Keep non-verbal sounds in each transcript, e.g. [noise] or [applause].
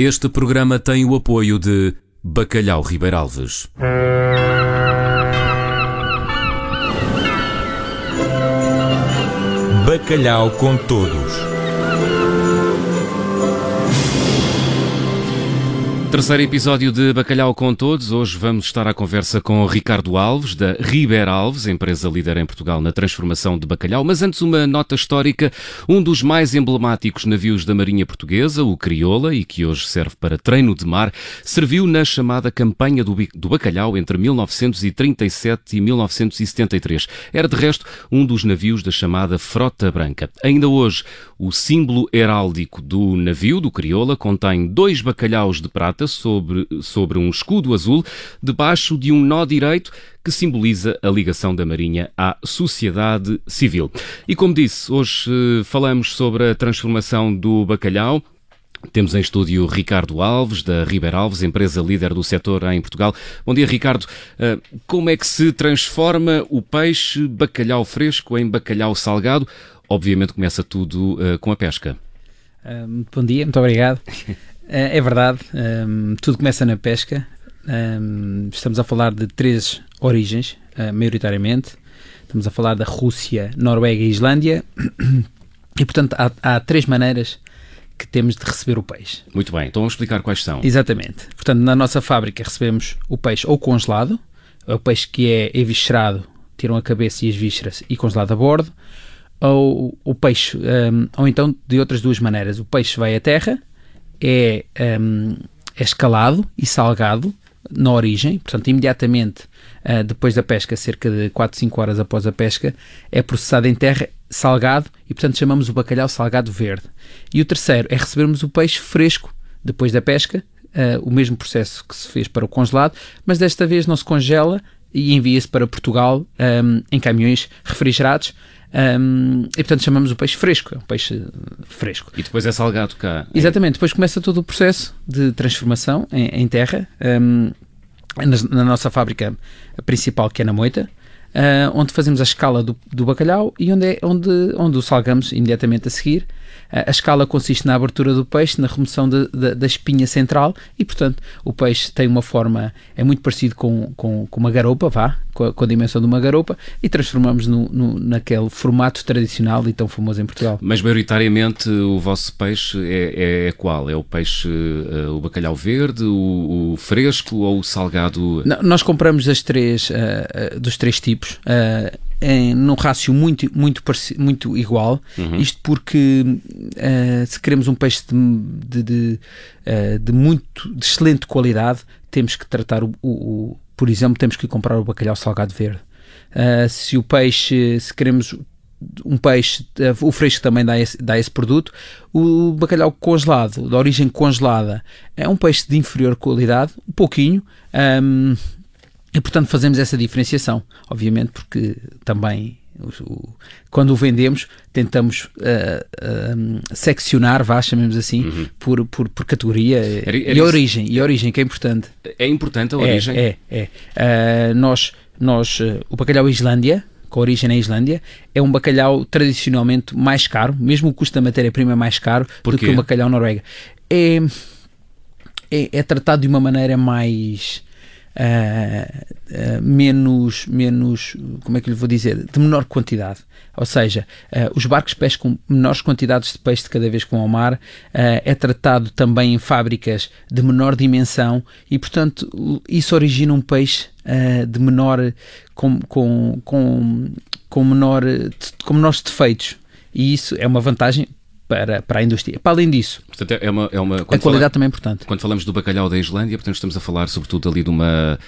Este programa tem o apoio de Bacalhau Ribeiralves. Bacalhau com todos. Terceiro episódio de Bacalhau com Todos. Hoje vamos estar à conversa com Ricardo Alves, da Riber Alves, empresa líder em Portugal na transformação de bacalhau. Mas antes, uma nota histórica. Um dos mais emblemáticos navios da Marinha Portuguesa, o Crioula, e que hoje serve para treino de mar, serviu na chamada Campanha do, Bacalhau entre 1937 e 1973. Era, de resto, um dos navios da chamada Frota Branca. Ainda hoje, o símbolo heráldico do navio, do Crioula, contém dois bacalhaus de prata sobre, sobre um escudo azul, debaixo de um nó direito que simboliza a ligação da Marinha à sociedade civil. E como disse, hoje eh, falamos sobre a transformação do bacalhau. Temos em estúdio Ricardo Alves, da Ribeir Alves, empresa líder do setor em Portugal. Bom dia, Ricardo. Eh, como é que se transforma o peixe bacalhau fresco em bacalhau salgado? Obviamente começa tudo uh, com a pesca. Bom dia, muito obrigado. [laughs] É, é verdade, um, tudo começa na pesca. Um, estamos a falar de três origens, uh, maioritariamente. Estamos a falar da Rússia, Noruega e Islândia. E, portanto, há, há três maneiras que temos de receber o peixe. Muito bem, então vamos explicar quais são. Exatamente. Portanto, na nossa fábrica recebemos o peixe ou congelado, é o peixe que é eviscerado, tiram a cabeça e as vísceras e congelado a bordo, ou o peixe, um, ou então de outras duas maneiras. O peixe vai à terra, é, um, é escalado e salgado na origem, portanto, imediatamente uh, depois da pesca, cerca de 4, 5 horas após a pesca, é processado em terra, salgado, e portanto chamamos o bacalhau salgado verde. E o terceiro é recebermos o peixe fresco depois da pesca, uh, o mesmo processo que se fez para o congelado, mas desta vez não se congela e envia-se para Portugal um, em caminhões refrigerados um, e portanto chamamos o peixe fresco, é um peixe fresco. E depois é salgado cá. Exatamente, depois começa todo o processo de transformação em, em terra, um, na, na, nossa fábrica principal, que é na Moita, uh, onde fazemos a escala do, do bacalhau e onde, é, onde, onde o salgamos imediatamente a seguir. A escala consiste na abertura do peixe, na remoção de, de, da espinha central e, portanto, o peixe tem uma forma, é muito parecido com, com, com uma garopa, vá, com a, com a, dimensão de uma garopa e transformamos no, no, naquele formato tradicional e tão famoso em Portugal. Mas, maioritariamente, o vosso peixe é, é qual? É o peixe, uh, o bacalhau verde, o, o, fresco ou o salgado? Não, nós compramos as três, uh, uh, dos três tipos em, num rácio muito, muito, muito igual. Uhum. Isto porque uh, se queremos um peixe de, de, de, uh, de, muito de excelente qualidade, temos que tratar o, o, o, por exemplo, temos que comprar o bacalhau salgado verde. Uh, se o peixe, se queremos um peixe, o fresco também dá esse, dá esse produto. O bacalhau congelado, da origem congelada, é um peixe de inferior qualidade, um pouquinho. Um, e, portanto, fazemos essa diferenciação, obviamente, porque também quando o vendemos, tentamos uh, uh, seccionar, vá, chamemos assim, uhum. por, por, por, categoria era, era e origem. E origem, que é importante. É importante a origem? É, é. é. Uh, nós, nós o bacalhau Islândia, com origem na Islândia, é um bacalhau tradicionalmente mais caro, mesmo o custo da matéria-prima é mais caro do que o bacalhau Noruega. É, é, é tratado de uma maneira mais uh, menos, menos, como é que lhe vou dizer, de menor quantidade. Ou seja, uh, os barcos pescam menores quantidades de peixe de cada vez que vão ao mar, é tratado também em fábricas de menor dimensão e, portanto, isso origina um peixe de menor, com, com, com, com, menor, com menores defeitos. E isso é uma vantagem para, para a indústria. Para além disso, portanto, é uma, é uma, a qualidade fala, também é importante. Quando falamos do bacalhau da Islândia, portanto, estamos a falar sobretudo ali de uma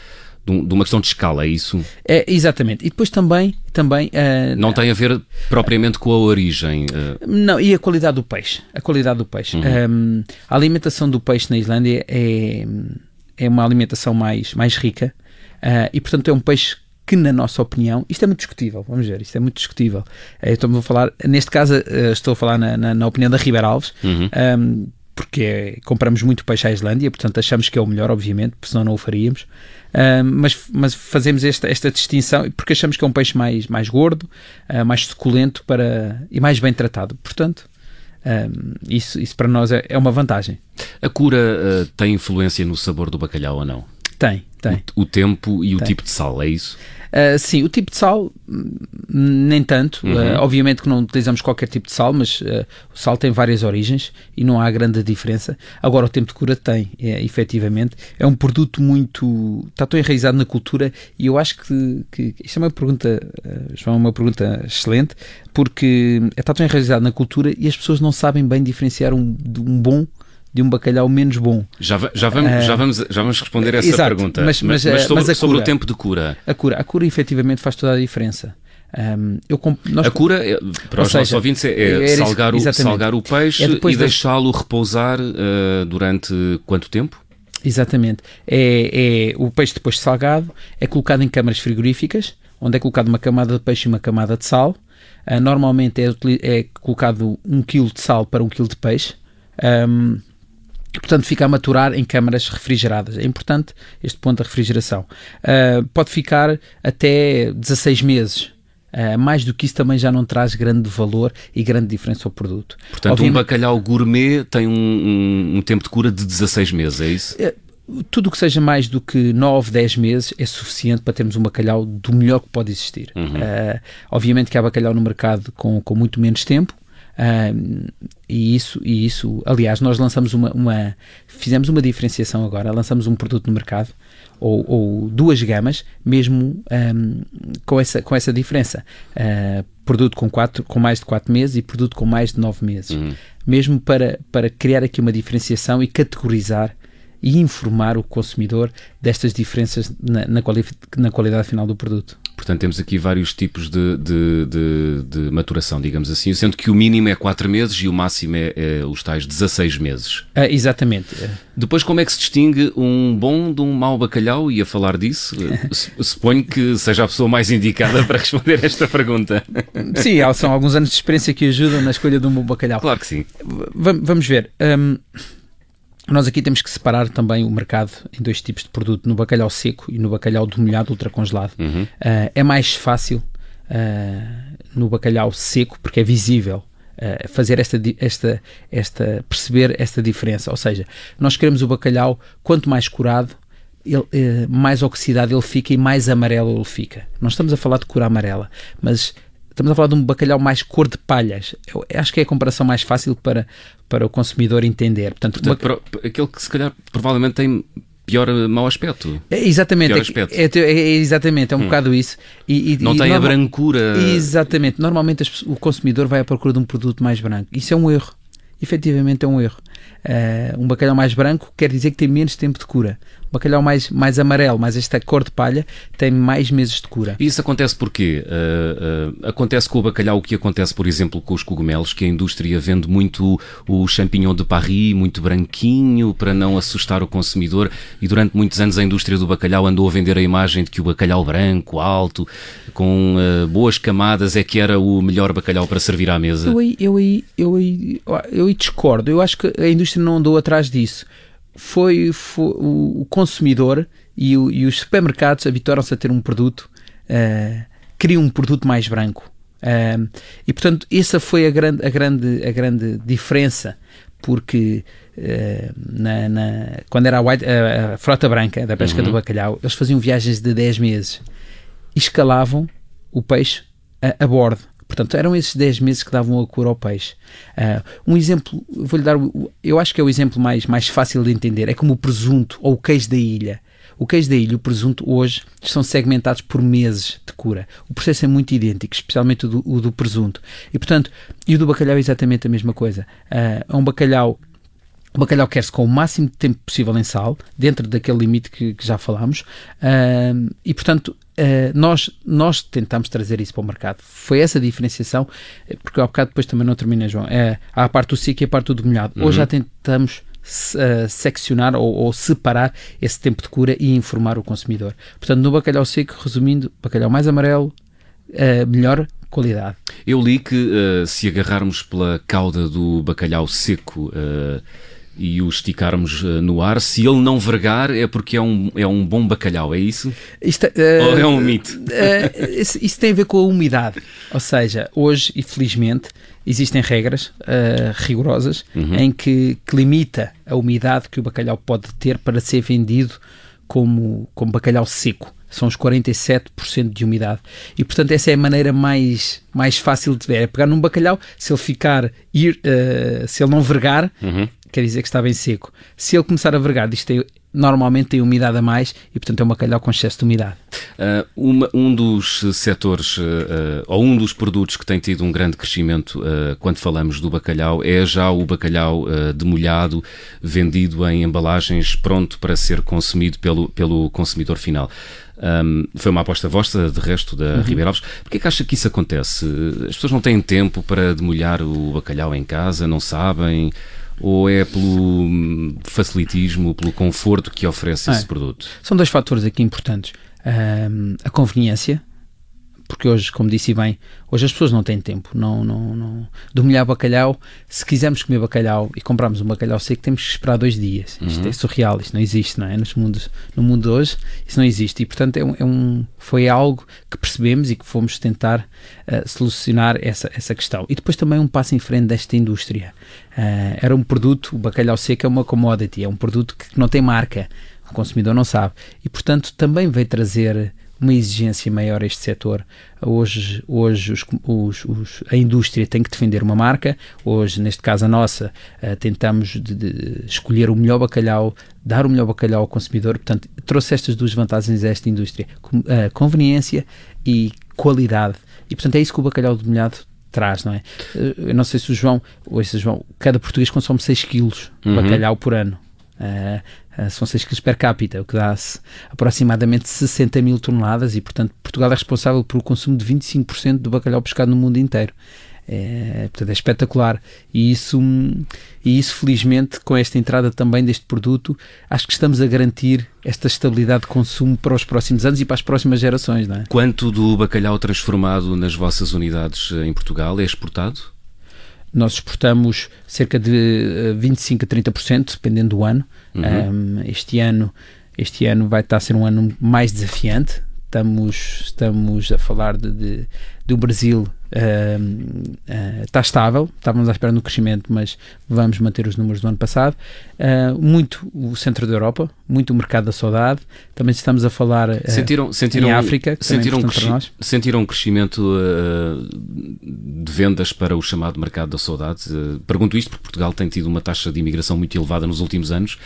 de uma questão de escala, é isso? É, exatamente. E depois também. também uh, não tem a ver propriamente com a origem. Uh... Não, e a qualidade do peixe. A qualidade do peixe. Uhum. Um, a alimentação do peixe na Islândia é, é uma alimentação mais, mais rica uh, e, portanto, é um peixe que, na nossa opinião, isto é muito discutível, vamos ver, isto é muito discutível. Eh, estou a falar, neste caso, eh, estou a falar na, na, na opinião da Ribeir Alves, uhum. um, ehm, porque compramos muito peixe à Islândia, portanto achamos que é o melhor, obviamente, porque senão não o faríamos. Ehm, mas, mas fazemos esta, esta distinção porque achamos que é um peixe mais, mais gordo, uh, mais suculento para, e mais bem tratado. Portanto, Um, isso, isso para nós é, é, uma vantagem. A cura tem influência no sabor do bacalhau ou não? Tem, tem. O, o tempo e tem. o tipo de sal, é isso? Uh, sim, o tipo de sal, nem tanto. Uhum. Uh, obviamente que não utilizamos qualquer tipo de sal, mas uh, o sal tem várias origens e não há grande diferença. Agora, o tempo de cura tem, é, efetivamente. É um produto muito. está tão enraizado na cultura e eu acho que. que isto é uma pergunta, João, é uma pergunta excelente, porque está tão enraizado na cultura e as pessoas não sabem bem diferenciar um, um bom de um bacalhau menos bom. Já, já, vamos, uh, já, vamos, já vamos responder essa exato, pergunta. Mas, mas, mas, mas sobre, mas sobre cura, o tempo de cura. A cura, a cura efetivamente faz toda a diferença. Um, eu nós, a cura, é, para os seja, nossos ouvintes, é, é, é salgar, o, salgar o peixe é e deixá-lo repousar uh, durante quanto tempo? Exatamente. É, é, o peixe depois salgado é colocado em câmaras frigoríficas, onde é colocado uma camada de peixe e uma camada de sal. Uh, normalmente é, é colocado um quilo de sal para um quilo de peixe. Um, portanto, fica a maturar em câmaras refrigeradas. É importante este ponto da refrigeração. Uh, pode ficar até 16 meses. Uh, mais do que isso também já não traz grande valor e grande diferença ao produto. Portanto, Obviamente, um bacalhau gourmet tem um, um, um, tempo de cura de 16 meses, é isso? Uh, tudo o que seja mais do que 9, 10 meses é suficiente para termos um bacalhau do melhor que pode existir. Uhum. Uh, obviamente que há bacalhau no mercado com, com muito menos tempo, e isso, e isso, aliás, nós lançamos uma, uma, fizemos uma diferenciação agora, lançamos um produto no mercado, ou, ou duas gamas, mesmo um, com, essa, com essa diferença. Uh, produto com, quatro, com mais de 4 meses e produto com mais de 9 meses. Uhum. Mesmo para, para criar aqui uma diferenciação e categorizar e informar o consumidor destas diferenças na, na, quali na qualidade final do produto. Portanto, temos aqui vários tipos de, de, de, de, maturação, digamos assim, sendo que o mínimo é 4 meses e o máximo é, é os tais 16 meses. Ah, exatamente. Depois, como é que se distingue um bom de um mau bacalhau? E a falar disso, suponho que seja a pessoa mais indicada para responder esta pergunta. Sim, são alguns anos de experiência que ajudam na escolha de um bom bacalhau. Claro que sim. V vamos ver. Um, nós aqui temos que separar também o mercado em dois tipos de produto, no bacalhau seco e no bacalhau demolhado ultracongelado. Uhum. Uh, é mais fácil uh, no bacalhau seco porque é visível uh, fazer esta, esta, esta, perceber esta diferença. Ou seja, nós queremos o bacalhau quanto mais curado, ele, mais oxidado ele fica e mais amarelo ele fica. Não estamos a falar de cor amarela, mas estamos a falar de um bacalhau mais cor de palhas. Eu acho que é a comparação mais fácil para, para o consumidor entender. Portanto, Portanto aquele que se calhar provavelmente tem pior mau aspecto. É, exatamente, é, é, é, exatamente, é um hum. bocado isso. E, e, não e tem normal... a brancura. Exatamente, normalmente o consumidor vai à procura de um produto mais branco. Isso é um erro. Efetivamente é um erro. Uh, um bacalhau mais branco quer dizer que tem menos tempo de cura. Um bacalhau mais, mais amarelo, mais esta cor de palha, tem mais meses de cura. E isso acontece porquê? Uh, uh, acontece com o bacalhau o que acontece, por exemplo, com os cogumelos, que a indústria vende muito o champignon de Paris, muito branquinho, para não assustar o consumidor, e durante muitos anos a indústria do bacalhau andou a vender a imagem de que o bacalhau branco, alto, com boas camadas, é que era o melhor bacalhau para servir à mesa. Eu aí, eu aí, eu aí, eu aí discordo. Eu acho que a indústria não andou atrás disso. Foi, foi o, consumidor e, o, e, os supermercados habituaram-se a ter um produto, uh, criam um produto mais branco. Uh, e portanto, essa foi a grande, a grande, a grande diferença, porque uh, na, na, quando era a, white, a, a, frota branca da pesca uhum. do bacalhau, eles faziam viagens de 10 meses e escalavam o peixe a, a bordo. Portanto, eram esses 10 meses que davam a cor ao peixe. Uh, um exemplo, vou-lhe dar, eu acho que é o exemplo mais, mais fácil de entender, é como o presunto ou o queijo da ilha. O queijo da ilha e o presunto hoje são segmentados por meses de cura. O processo é muito idêntico, especialmente o do, o do presunto. E, portanto, e o do bacalhau é exatamente a mesma coisa. Uh, é um bacalhau o bacalhau quer-se com o máximo de tempo possível em sal, dentro daquele limite que, que já falámos, uh, e portanto Uh, nós, nós tentamos trazer isso para o mercado. Foi essa diferenciação, porque ao bocado depois também não termina, João. É, há a parte do seco e a parte do demolhado. Uhum. Hoje já tentamos uh, seccionar ou, ou, separar esse tempo de cura e informar o consumidor. Portanto, no bacalhau seco, resumindo, bacalhau mais amarelo, uh, melhor qualidade. Eu li que se agarrarmos pela cauda do bacalhau seco e o esticarmos uh, no ar, se ele não vergar é porque é um, é um bom bacalhau, é isso? Isto, uh, Ou é um mito? Uh, isso, isso, tem a ver com a umidade. Ou seja, hoje, infelizmente, existem regras rigorosas uhum. em que, que limita a umidade que o bacalhau pode ter para ser vendido como, como bacalhau seco são os 47% de umidade. E portanto, essa é a maneira mais, mais fácil de ver. É pegar num bacalhau, se ele ficar, ir, uh, se ele não vergar, uhum. Quer dizer que está bem seco. Se ele começar a vergar, isto tem, normalmente tem umidade a mais e portanto é um bacalhau com excesso de umidade. Uh, uma, um dos setores uh, ou um dos produtos que tem tido um grande crescimento quando falamos do bacalhau é já o bacalhau demolhado, vendido em embalagens pronto para ser consumido pelo, pelo consumidor final. Um, foi uma aposta vossa, de resto, da uhum. Ribeiro Alves. Porquê é que acha que isso acontece? As pessoas não têm tempo para demolhar o bacalhau em casa, não sabem? Ou é pelo hum, facilitismo, pelo conforto que oferece é. esse produto? São dois fatores aqui importantes. Um, a conveniência, porque hoje, como disse bem, hoje as pessoas não têm tempo. Não, não, não. Do molhar bacalhau, se quisermos comer bacalhau e comprarmos um bacalhau seco, temos que esperar dois dias. Uhum. Isto é surreal, isto não existe, não é? Nos mundos, no mundo de hoje, isso não existe. E, portanto, é um, é um foi algo que percebemos e que fomos tentar uh, solucionar essa, essa questão. E depois também um passo em frente desta indústria. Uh, era um produto, o bacalhau seco é uma commodity, é um produto que não tem marca. O consumidor não sabe. E, portanto, também veio trazer uma exigência maior a este setor. Hoje, hoje os, os, os, a indústria tem que defender uma marca, hoje, neste caso a nossa, uh, tentamos de, de escolher o melhor bacalhau, dar o melhor bacalhau ao consumidor, portanto, trouxe estas duas vantagens a esta indústria, uh, conveniência e qualidade. E, portanto, é isso que o bacalhau de molhado traz, não é? Eh, eu não sei se o João, ou esse João, cada português consome 6 quilos de uhum. bacalhau por ano. Uh, são 6 quilos per capita, o que dá aproximadamente 60 mil toneladas e, portanto, Portugal é responsável pelo consumo de 25% do bacalhau pescado no mundo inteiro. É, portanto, é espetacular. E isso, e isso, felizmente, com esta entrada também deste produto, acho que estamos a garantir esta estabilidade de consumo para os próximos anos e para as próximas gerações. Não é? Quanto do bacalhau transformado nas vossas unidades em Portugal é exportado? Nós exportamos cerca de 25 eh, a 30%, dependendo do ano. Uhum. Um, este ano este ano vai estar a ser um ano mais desafiante. Estamos, estamos a falar de, de do Brasil uh, uh, está estável, estávamos à espera no crescimento, mas vamos manter os números do ano passado. Uh, muito o centro da Europa, muito o mercado da saudade. Também estamos a falar uh, sentiram, sentiram, em África, sentiram, é cresci para nós. sentiram um crescimento uh, de vendas para o chamado mercado da saudade. pergunto isto porque Portugal tem tido uma taxa de imigração muito elevada nos últimos anos.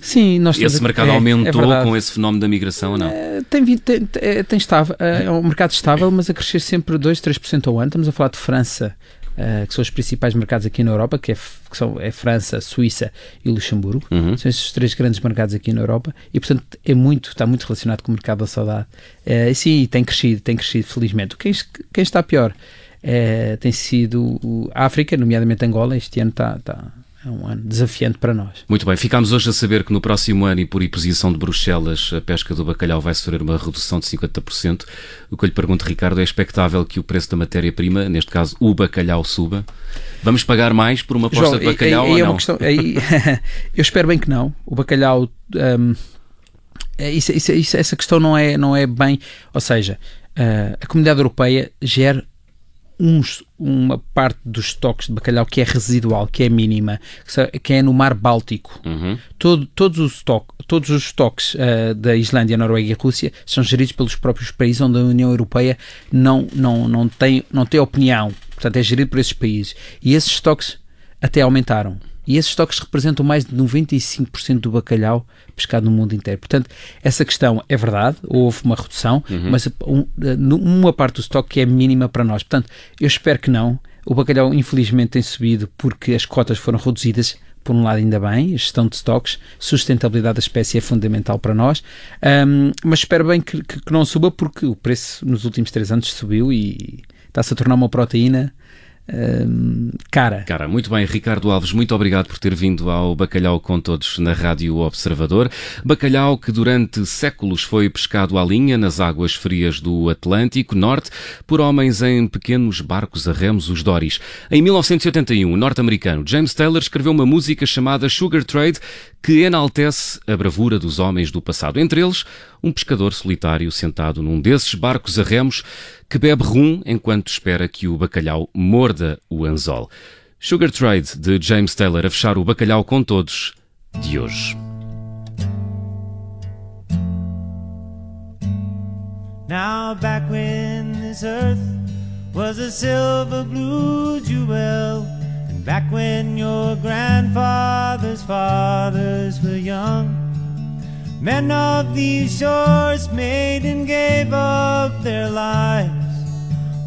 Sim, nós Esse mercado é, aumentou é com esse fenómeno da migração ou não? tem, tem, tem, estável, é um mercado estável, mas a crescer sempre 2, 3% ao ano. Estamos a falar de França, uh, que são os principais mercados aqui na Europa, que é, que são, é França, Suíça e Luxemburgo. Uhum. São esses três grandes mercados aqui na Europa e, portanto, é muito, está muito relacionado com o mercado da saudade. Uh, e sim, tem crescido, tem crescido, felizmente. Quem, quem está pior é, tem sido a África, nomeadamente Angola. Este ano está, está é um ano desafiante para nós. Muito bem, ficámos hoje a saber que no próximo ano e por imposição de Bruxelas a pesca do bacalhau vai sofrer uma redução de 50%. O que eu lhe pergunto, Ricardo, é expectável que o preço da matéria-prima, neste caso o bacalhau, suba? Vamos pagar mais por uma aposta de bacalhau aí, ou é não? Questão, [laughs] eu espero bem que não. O bacalhau... Um, é, isso, isso, essa questão não é, não é bem... Ou seja, uh, a comunidade europeia gera uns, uma parte dos estoques de bacalhau que é residual, que é mínima, que é no Mar Báltico. Uhum. Todo, todos, os estoque, todos os estoques uh, da Islândia, Noruega e Rússia são geridos pelos próprios países onde a União Europeia não, não, não, tem, não tem opinião. Portanto, é gerido por esses países. E esses estoques até aumentaram. E esses estoques representam mais de 95% do bacalhau pescado no mundo inteiro. Portanto, essa questão é verdade, houve uma redução, uhum. mas um, uma parte do estoque é mínima para nós. Portanto, eu espero que não. O bacalhau, infelizmente, tem subido porque as cotas foram reduzidas. Por um lado, ainda bem, a gestão de estoques, sustentabilidade da espécie é fundamental para nós, um, mas espero bem que, que, que não suba porque o preço nos últimos três anos subiu e está-se a tornar uma proteína cara. Cara, muito bem, Ricardo Alves, muito obrigado por ter vindo ao Bacalhau com Todos na Rádio Observador. Bacalhau que durante séculos foi pescado à linha nas águas frias do Atlântico Norte por homens em pequenos barcos a remos, os Doris. Em 1981, o norte-americano James Taylor escreveu uma música chamada Sugar Trade que enaltece a bravura dos homens do passado. Entre eles, um pescador solitário sentado num desses barcos a remos que bebe rum enquanto espera que o bacalhau morda o anzol. Sugar Trade, de James Taylor, a fechar o bacalhau com todos de hoje. Now back when this earth was a silver blue jewel back when your grandfather's fathers were young Men of these shores made and gave up their lives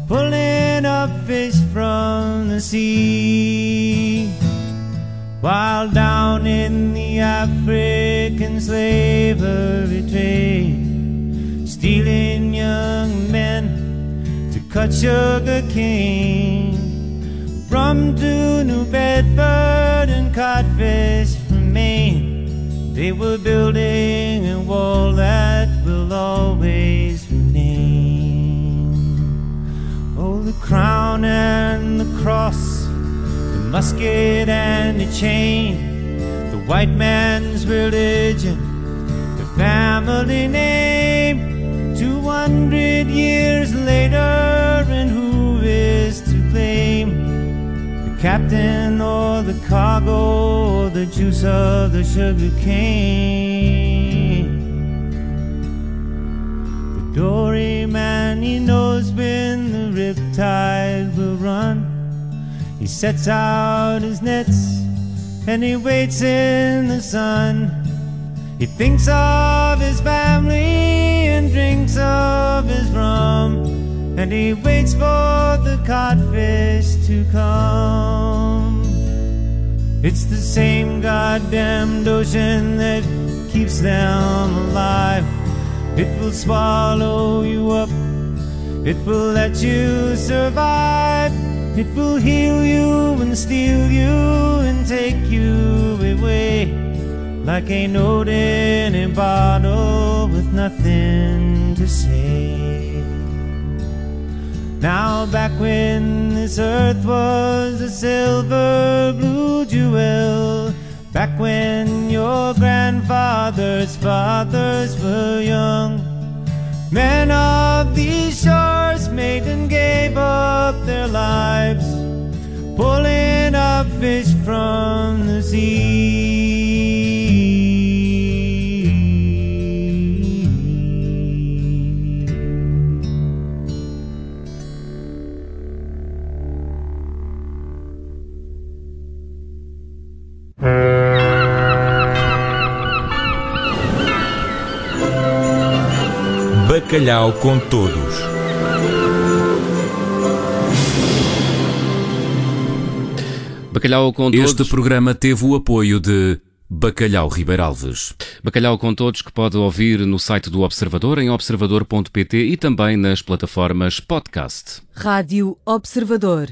Pulling up fish from the sea. While down in the African slavery trade Stealing young men to cut sugar cane from to New Bedford and codfish from Maine. They were building a wall that will always remain. Oh, the crown and the cross, the musket and the chain, the white man's religion, the family name. Two hundred years later, and who? Captain or the cargo or the juice of the sugar cane. The dory man, he knows when the riptide will run. He sets out his nets and he waits in the sun. He thinks of his family and drinks of his rum and he waits for the codfish to come. It's the same goddamn ocean that keeps them alive. It will swallow you up, it will let you survive. It will heal you and steal you and take you away like a note in a bottle with nothing to say. Now back when this earth was a silver blue jewel Back when your grandfather's fathers were young Men of these shores made and gave up their lives Pulling up fish from the sea Bacalhau com Todos. Bacalhau com Todos. Este programa teve o apoio de Bacalhau Ribeiralves. Bacalhau com Todos que pode ouvir no site do Observador, em observador.pt e também nas plataformas podcast. Rádio Observador.